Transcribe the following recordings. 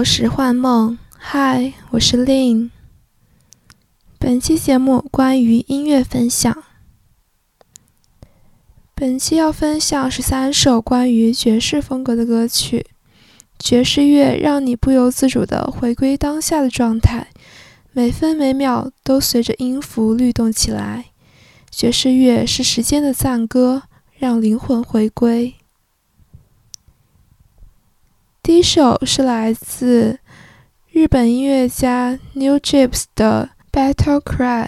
到罗什幻梦，嗨，我是 Lin。本期节目关于音乐分享。本期要分享十三首关于爵士风格的歌曲。爵士乐让你不由自主地回归当下的状态，每分每秒都随着音符律动起来。爵士乐是时间的赞歌，让灵魂回归。第一首是来自日本音乐家 New Jeeps 的《Battle Cry》。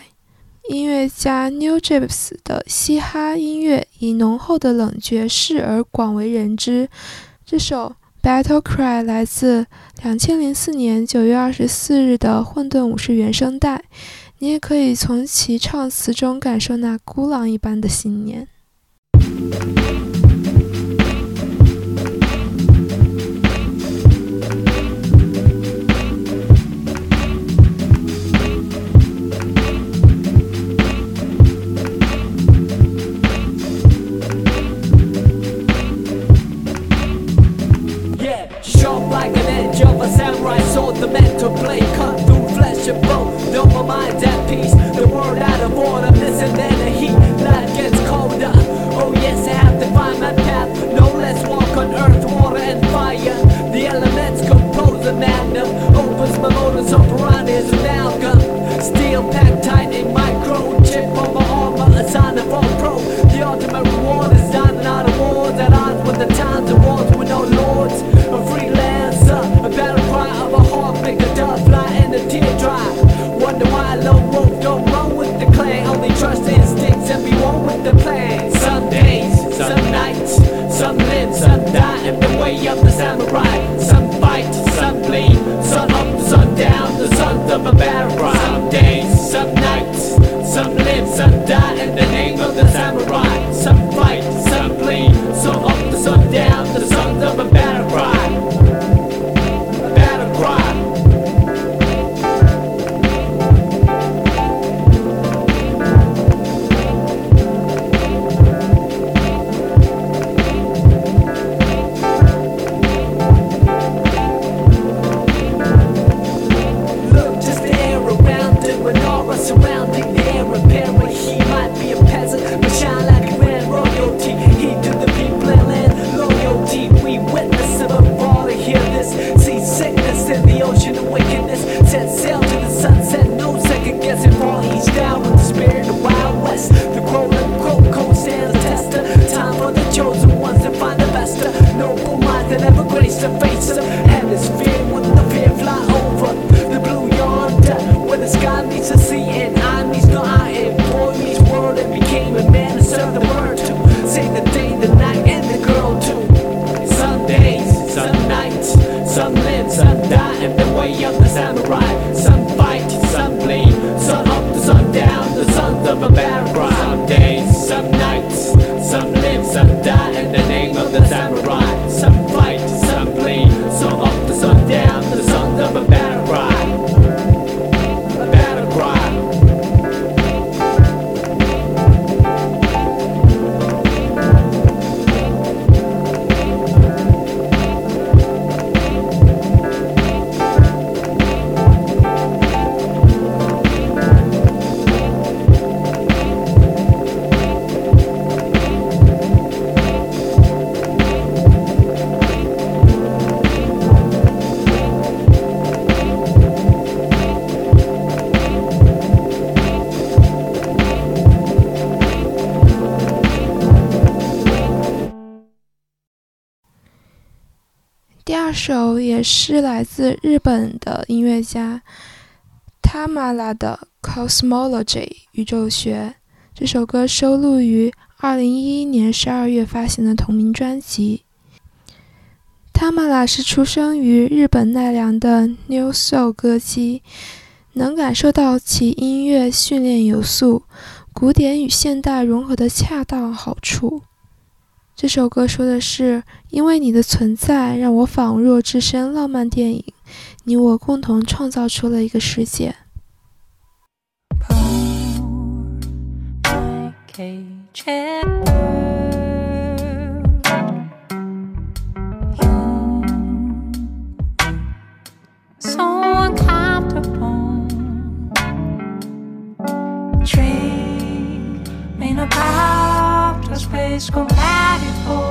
音乐家 New Jeeps 的嘻哈音乐以浓厚的冷爵士而广为人知。这首《Battle Cry》来自2004年9月24日的《混沌武士》原声带。你也可以从其唱词中感受那孤狼一般的信念。your boat. No more mind at peace. The world out of order. Listen. Then. 是来自日本的音乐家 Tamara 的 Cosmology 宇宙学。这首歌收录于2011年12月发行的同名专辑。Tamara 是出生于日本奈良的 New Soul 歌姬，能感受到其音乐训练有素，古典与现代融合的恰到好处。这首歌说的是，因为你的存在，让我仿若置身浪漫电影，你我共同创造出了一个世界。descompare, pô.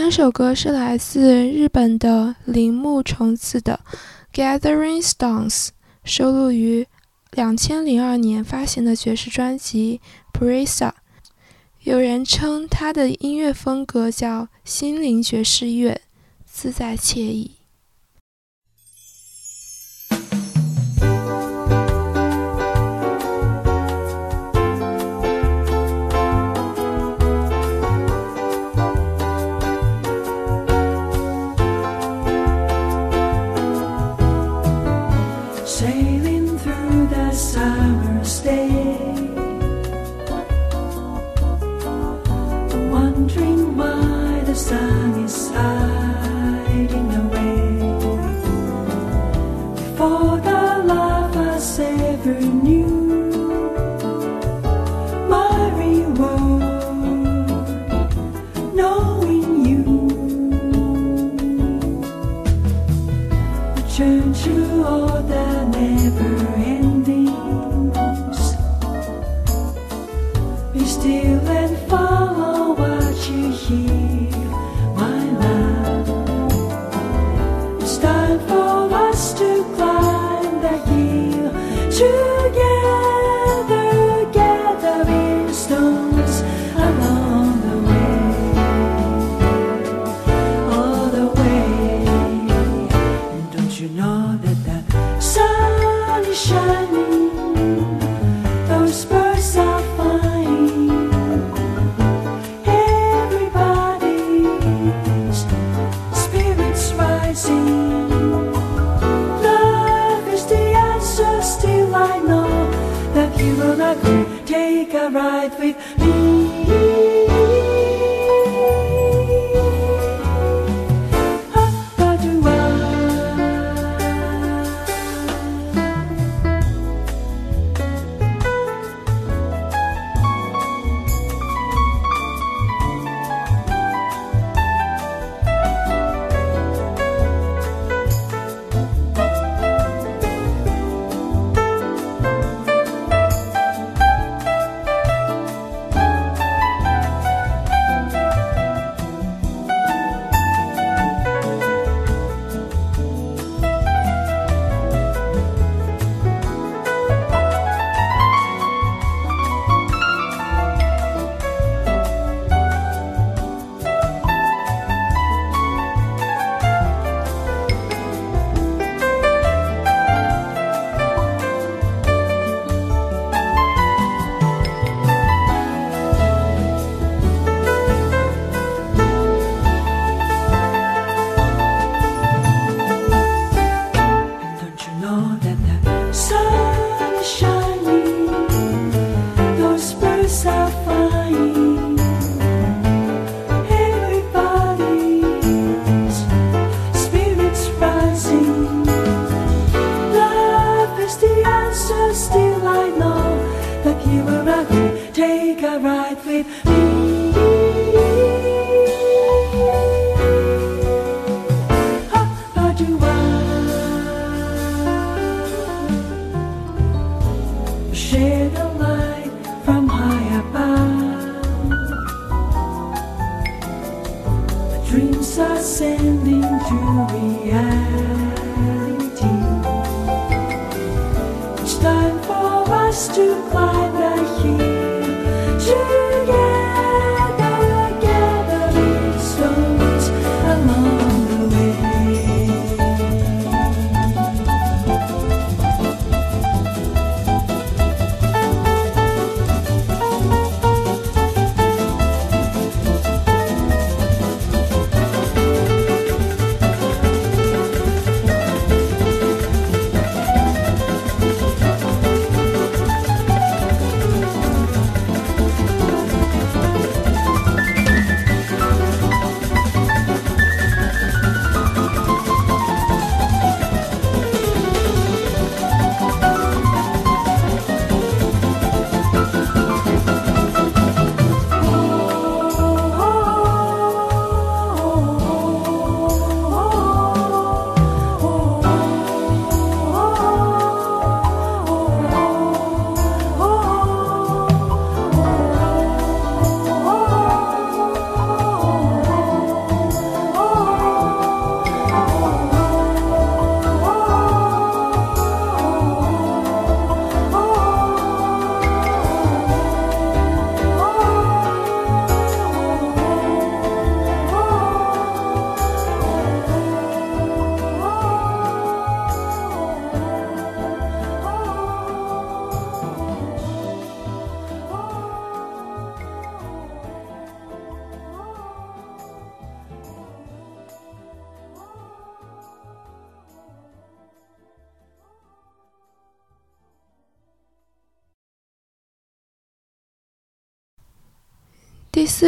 三首歌是来自日本的铃木重次的 gathering stones 收录于2002年发行的爵士专辑 Prisa 有人称他的音乐风格叫心灵爵士乐，自在惬意。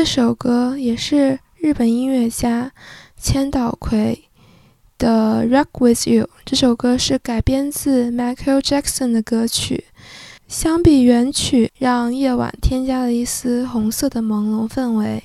这首歌也是日本音乐家千岛葵的 rock with you 这首歌是改编自 michael jackson 的歌曲。相比原曲让夜晚添加了一丝红色的朦胧氛围。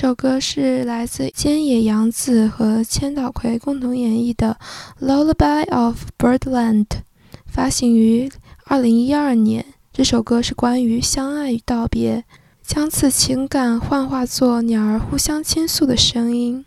这首歌是来自菅野洋子和千岛葵共同演绎的《Lullaby of Birdland》，发行于2012年。这首歌是关于相爱与道别，将此情感幻化作鸟儿互相倾诉的声音。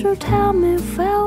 Should tell me farewell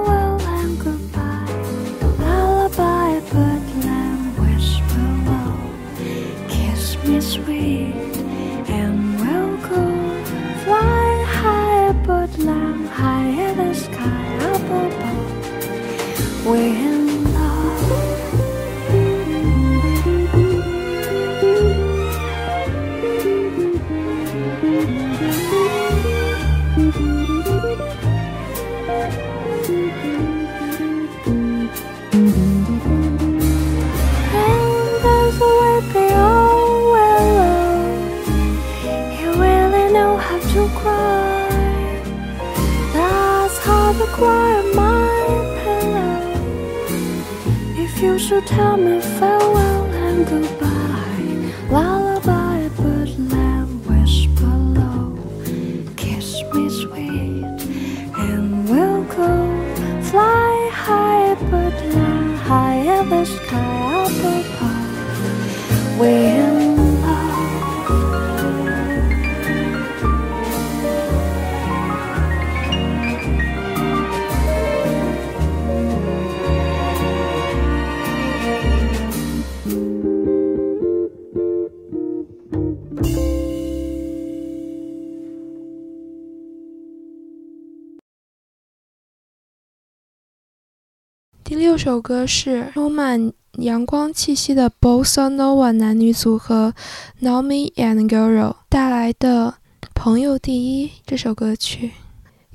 第六首歌是充满阳光气息的 Bossa Nova 男女组合 Naomi and Goro 带来的《朋友第一》这首歌曲。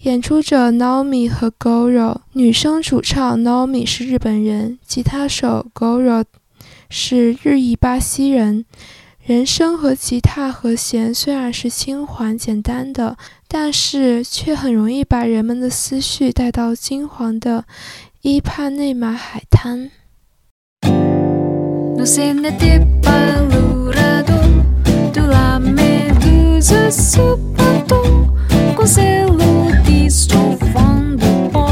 演出者 Naomi 和 Goro，女生主唱 Naomi 是日本人，吉他手 Goro 是日裔巴西人。人声和吉他和弦虽然是轻缓简单的，但是却很容易把人们的思绪带到金黄的一帕内马海滩 nu semna di par lu ra du du la medusa super du gong se lu di so fang de pour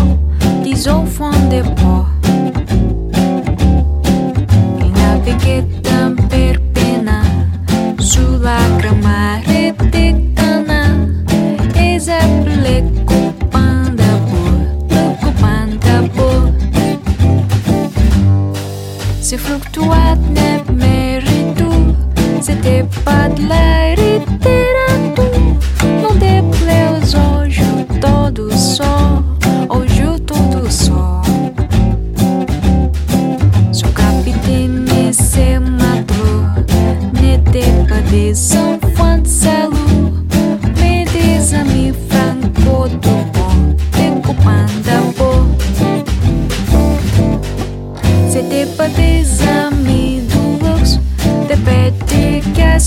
di so fang de pour que na pique et am pere bena su la grande marietta Se fluctuat ne meritum Se te padlariteratum Não depleus hoje todo só Hoje todo só capitão capitene se matro Ne te padeçam amigos, te pedí que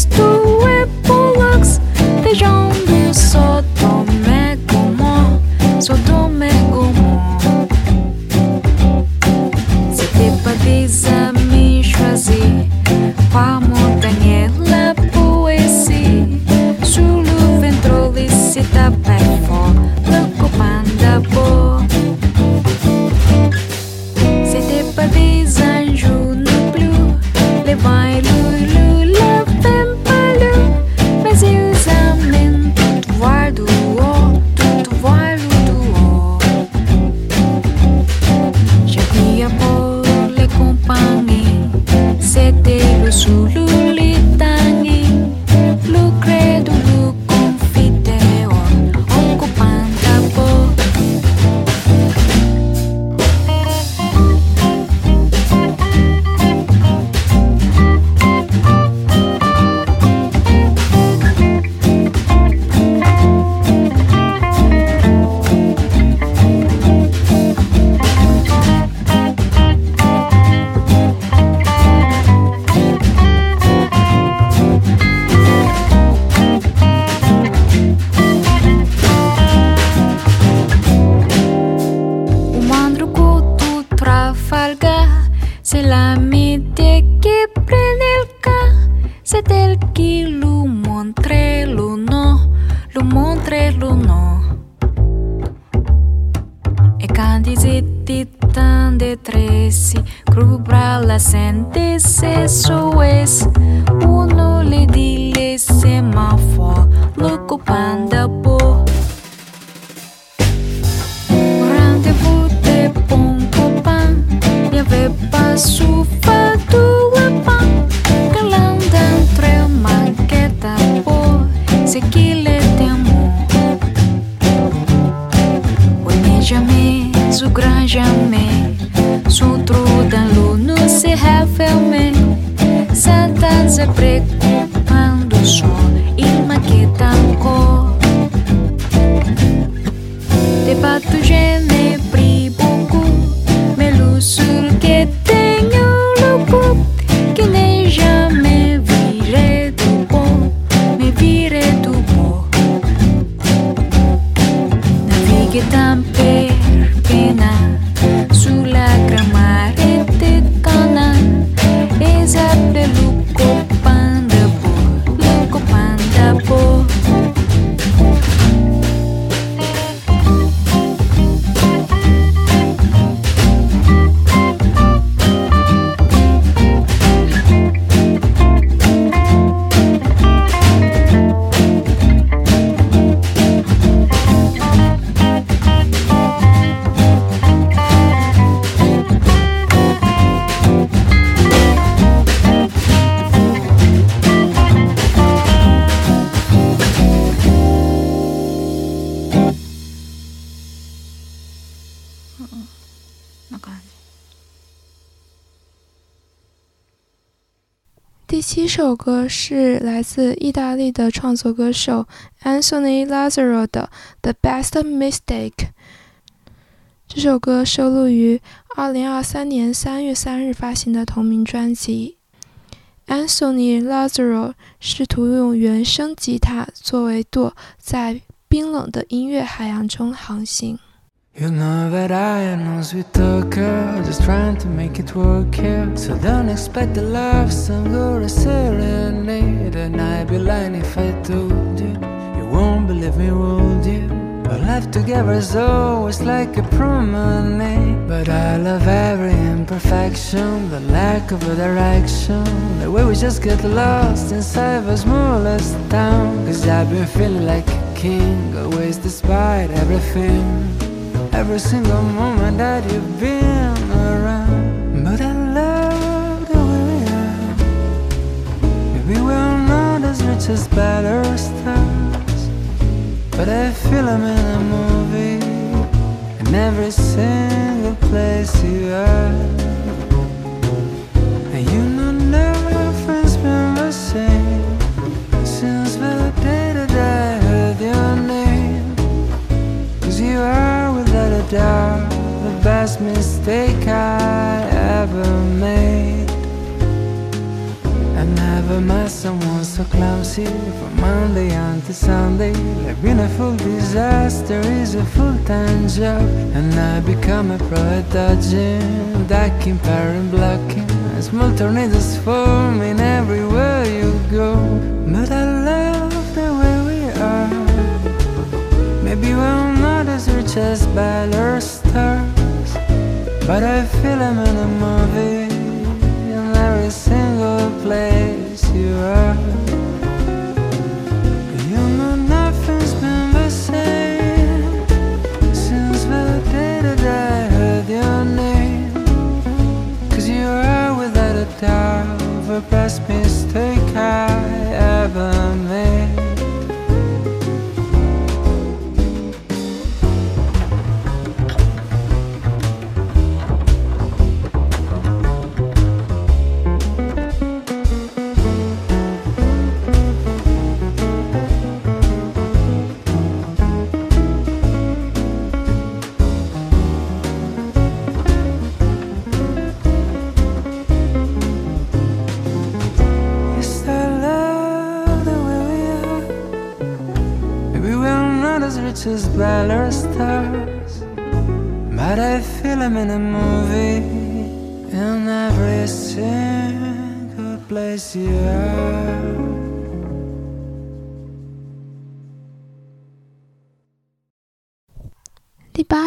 歌是来自意大利的创作歌手 Anthony Lazaro 的《The Best Mistake》。这首歌收录于2023年3月3日发行的同名专辑。Anthony Lazzaro 试图用原声吉他作为舵，在冰冷的音乐海洋中航行。You know that I am no sweet talker, just trying to make it work here. So don't expect the love song or a serenade. And I'd be lying if I told you. You won't believe me, would you? Our life together is always like a promenade. But I love every imperfection, the lack of a direction. The way we just get lost inside the smallest town. Cause I've been feeling like a king, always despite everything. Every single moment that you've been around. But I love the way we are. Maybe we're not as rich as better stars. But I feel I'm in a movie. In every single place you are. And you know nothing's been the same. Doubt the best mistake I ever made. I never met someone so clumsy from Monday until Sunday. Like being a full disaster is a full-time job, and I become a pro at dodging, ducking, parent blocking. Small tornadoes forming everywhere you go, but I love the way we are. Maybe we're not as stars, but I feel I'm in a movie in every single place you are.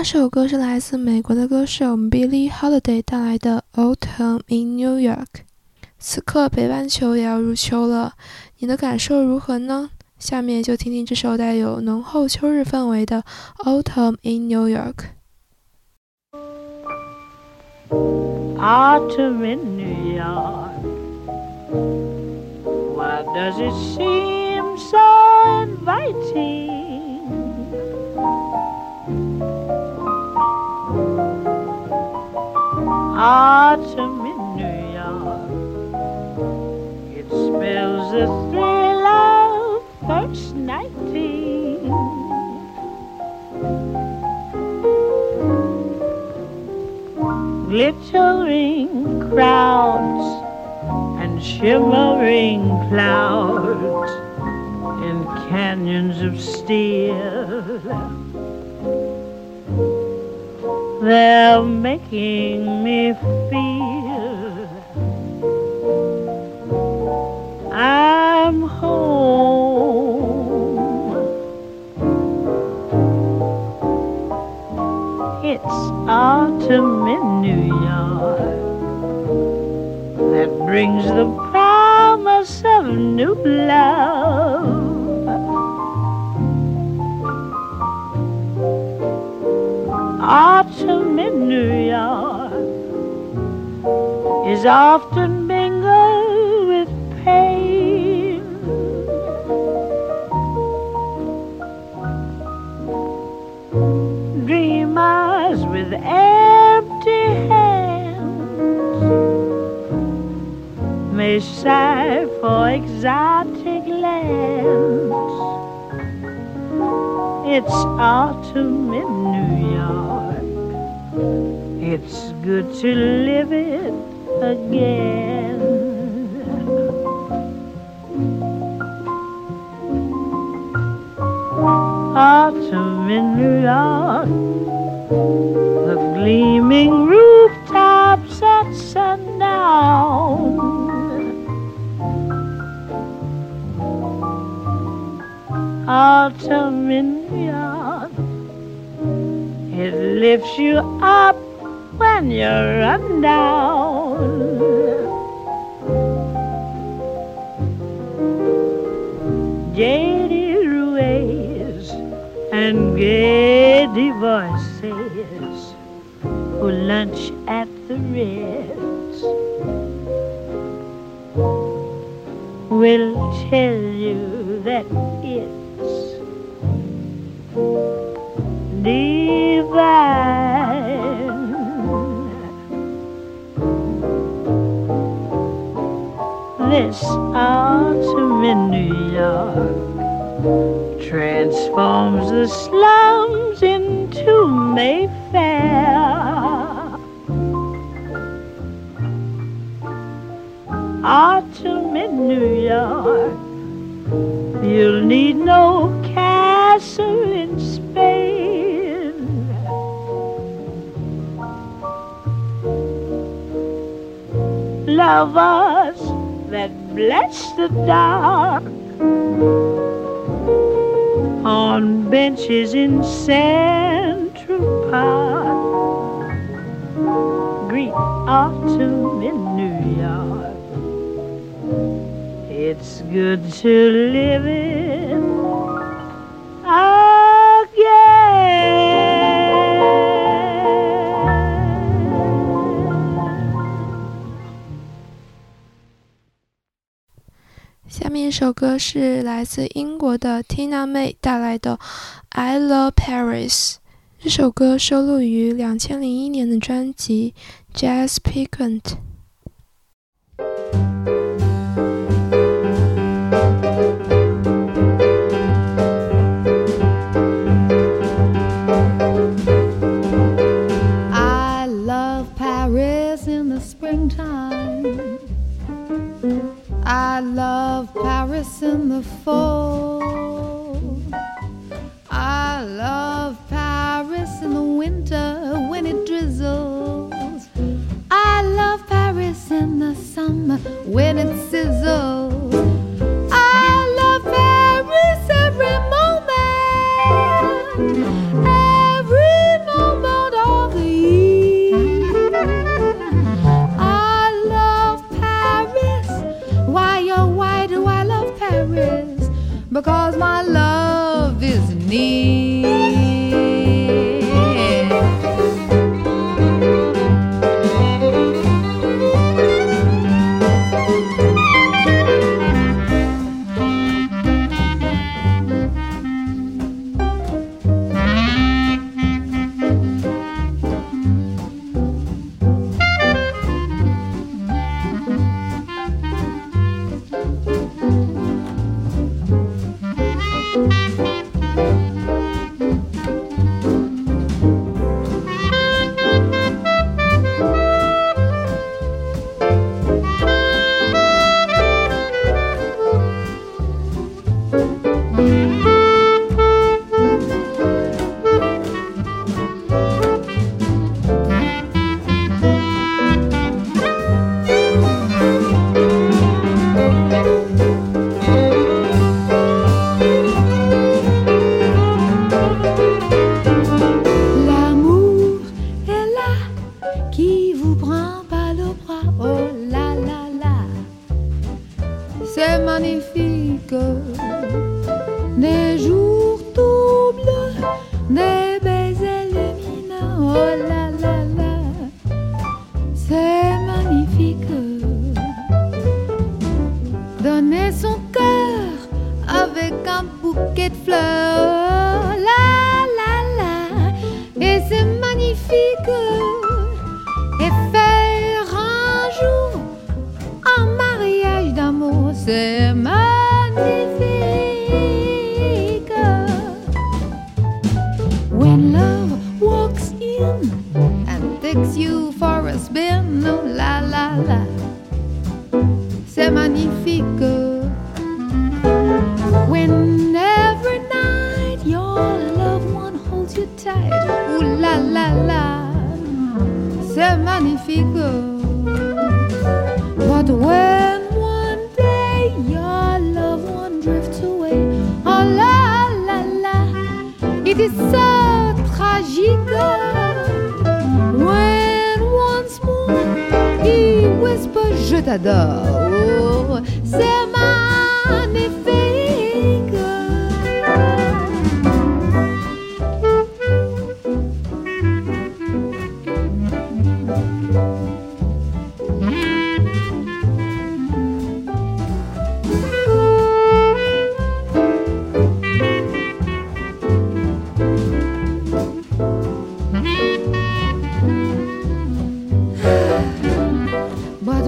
这首歌是来自美国的歌手 Billie Holiday 带来的《Autumn in New York》。此刻北半球也要入秋了，你的感受如何呢？下面就听听这首带有浓厚秋日氛围的《Autumn in New York》。Autumn in New York. Does it seem so inviting? Autumn in New York. It spells the thrill of first nighting. glittering crowds and shimmering clouds in canyons of steel. They're making me feel I'm home. It's autumn in New York that brings the promise of new love. Autumn in New York is often mingled with pain. Dreamers with empty hands may sigh for exotic lands. It's autumn in New. It's good to live it again. Autumn in New York, the gleaming rooftops at sundown. Autumn in New York, it lifts you up when you're run down. Jaded ways and gay voices who lunch at the Ritz will tell you that it's divine. This autumn in New York transforms the slums into Mayfair. Autumn in New York, you'll need no castle in Spain. Lovers that bless the dark on benches in Central Park. Greet autumn in New York. It's good to live it again. 面一首歌是来自英国的 Tina May 带来的《I Love Paris》。这首歌收录于两千零一年的专辑《Jazz Piquant》。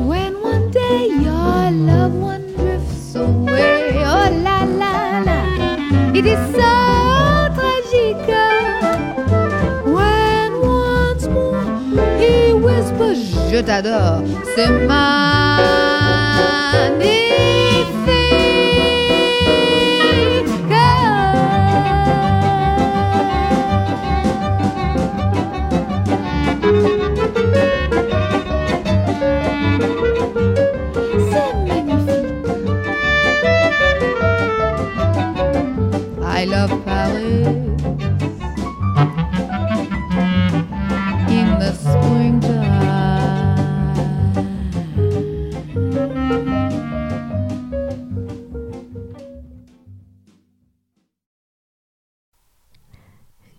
When one day your loved one drifts away, oh la la la, it is so tragique. When once more he whispers, Je t'adore, c'est magnifique. I love Paris in the springtime.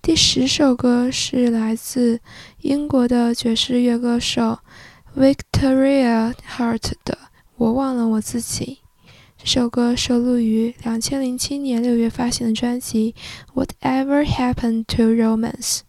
《第十首歌是来自英国的爵士乐歌手 Victoria Hart 的《我忘了我自己》。这首歌收录于2007年6月发行的专辑《Whatever Happened to Romance》。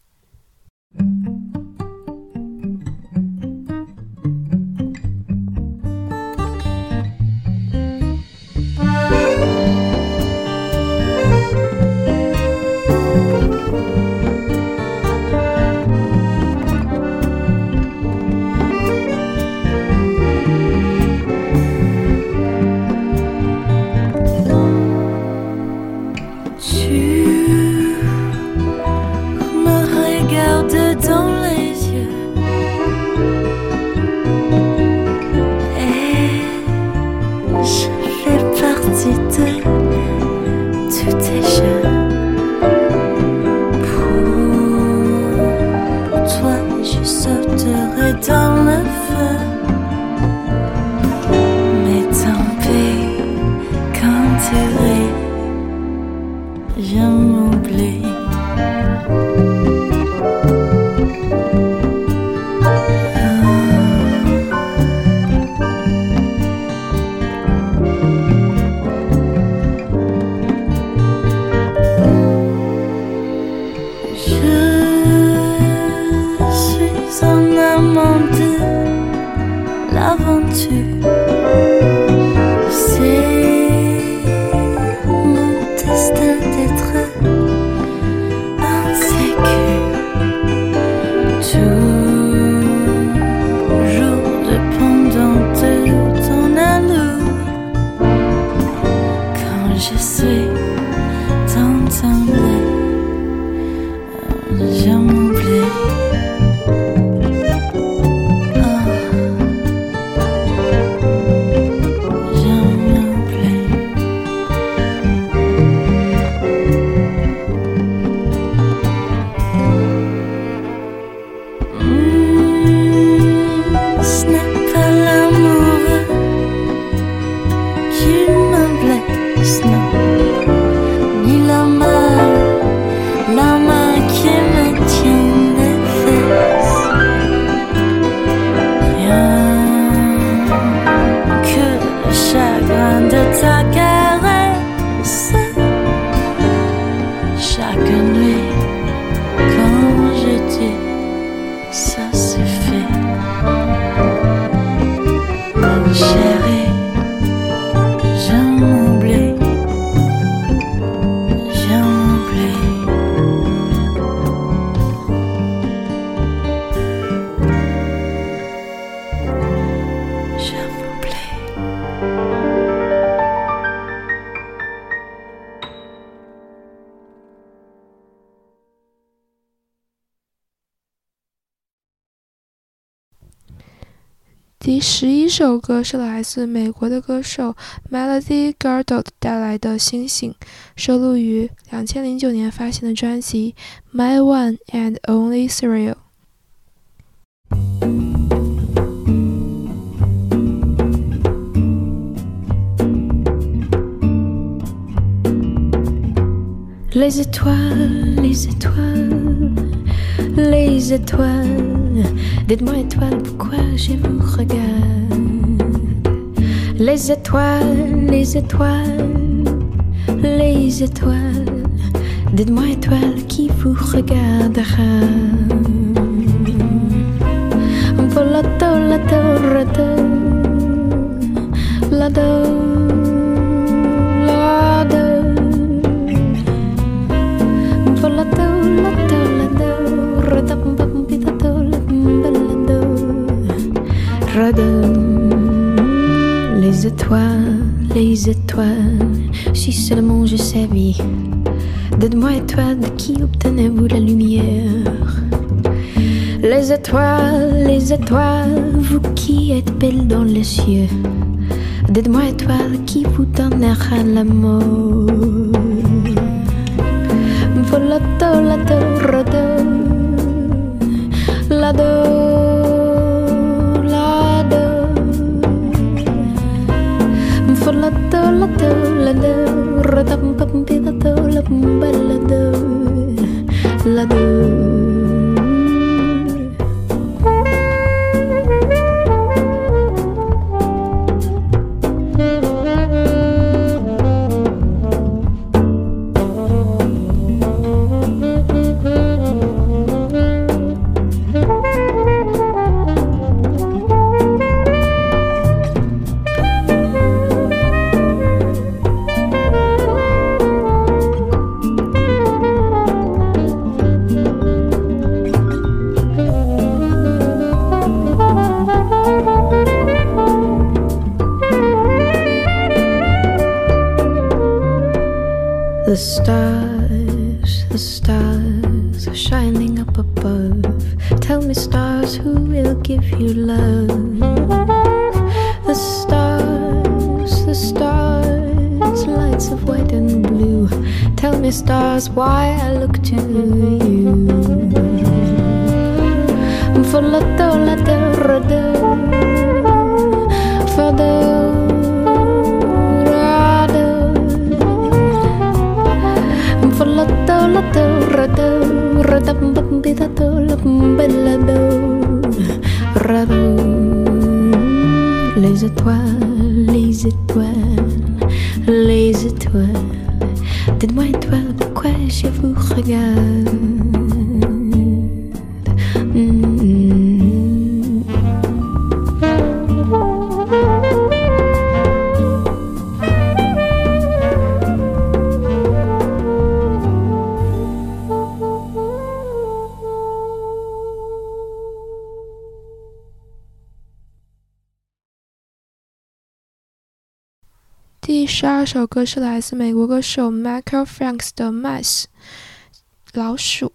Dans le 第十一首歌是来自美国的歌手 Melody Gardot 带来的《星星》，收录于两千零九年发行的专辑《My One and Only Thrill》。Les étoiles, les étoiles, les étoiles Dites-moi étoiles, pourquoi je vous regarde? Les étoiles, les étoiles, les étoiles. Dites-moi étoiles qui vous regardera? Rato, lado, lado. Rado. Les étoiles, les étoiles, si seulement je savais. Dites-moi étoiles, de qui obtenez-vous la lumière Les étoiles, les étoiles, vous qui êtes belles dans les cieux. Dites-moi étoiles, qui vous donnera l'amour Volato, lato, rado, lado, lado. Lato, lado, radampampitato, lambalado, lado. The étoiles, les étoiles, les étoiles. Dites-moi étoiles, pourquoi je vous regarde? 二首歌是来自美国歌手 Michael Franks 的《Mice》老鼠。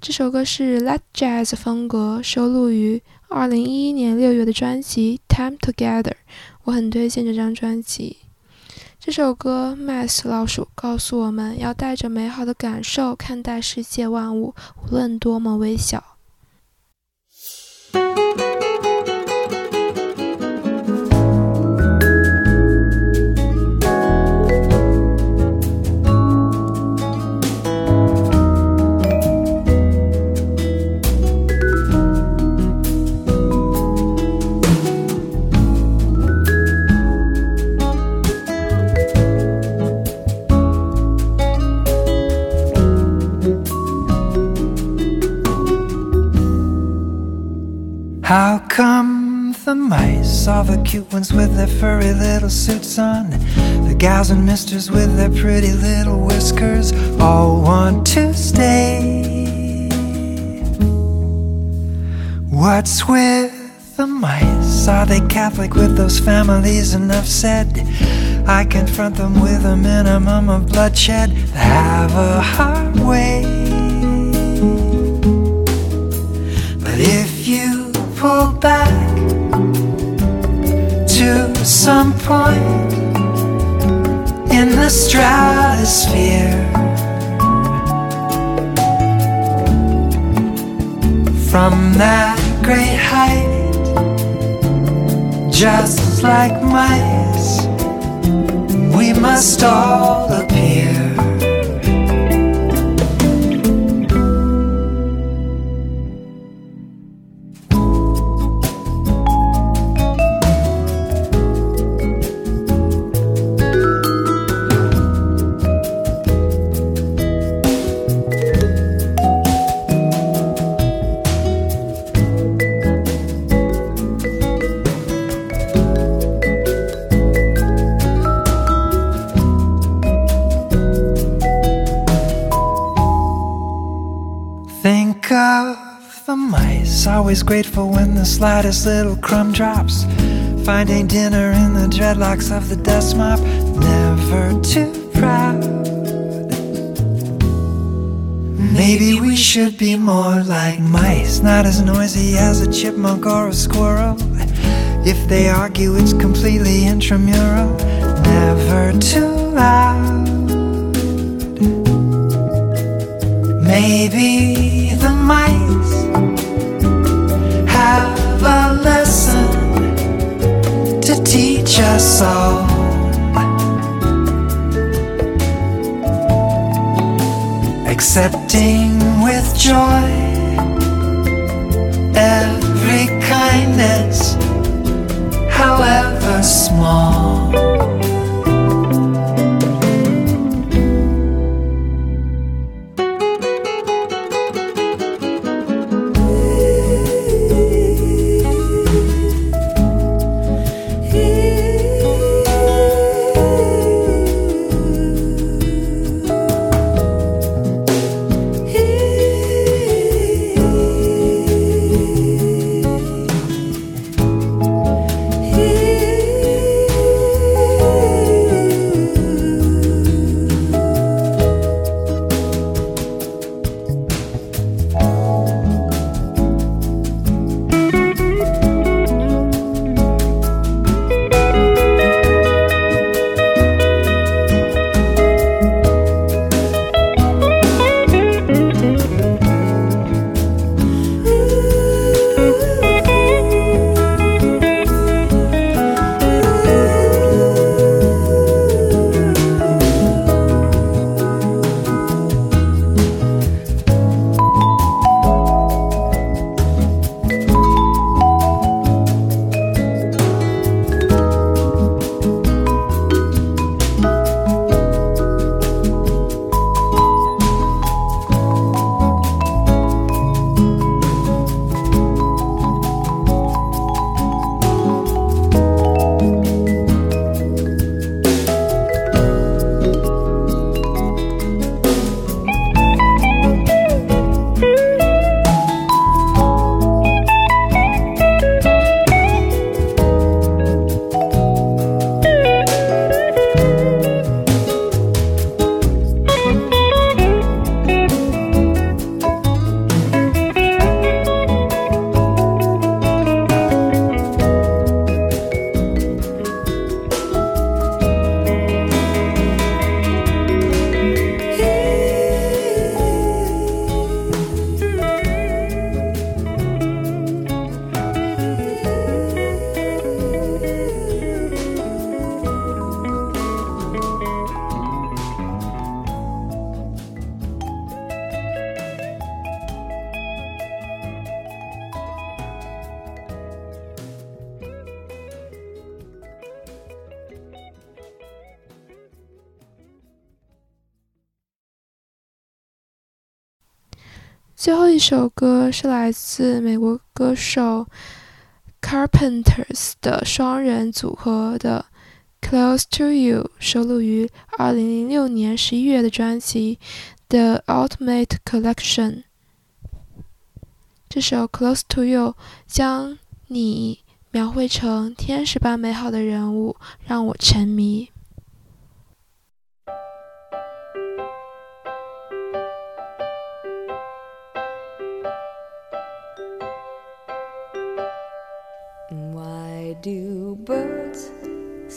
这首歌是 Let Jazz 风格，收录于二零一一年六月的专辑《Time Together》。我很推荐这张专辑。这首歌《Mice 老鼠》告诉我们要带着美好的感受看待世界万物，无论多么微小。The mice, all the cute ones with their furry little suits on, the gals and misters with their pretty little whiskers, all want to stay. What's with the mice? Are they Catholic with those families? Enough said. I confront them with a minimum of bloodshed. Have a hard way. Pull back to some point in the stratosphere, from that great height, just like mice, we must all appear. Always grateful when the slightest little crumb drops. Finding dinner in the dreadlocks of the dust mop, never too proud. Maybe we should be more like mice, not as noisy as a chipmunk or a squirrel. If they argue, it's completely intramural, never too loud. Maybe the mice all. Accepting with joy 这首歌是来自美国歌手 Carpenters 的双人组合的《Close to You》收录于2006年11月的专辑《The Ultimate Collection》。这首《Close to You》将你描绘成天使般美好的人物，让我沉迷。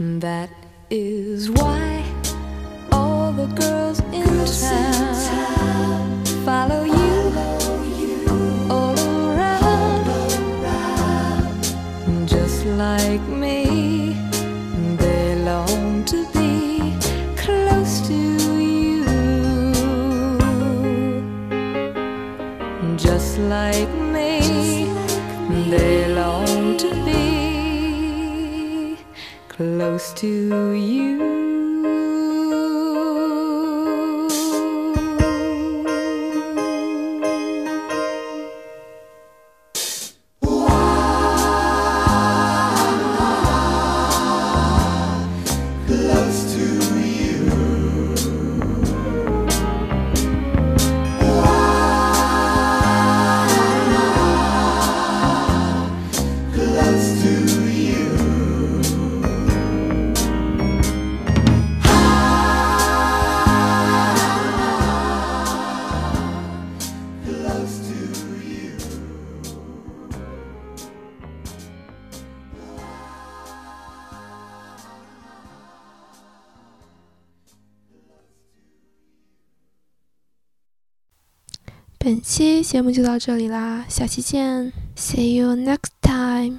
That is why all the girls in town follow you all around, just like me. Close to you. 节目就到这里啦，下期见，See you next time。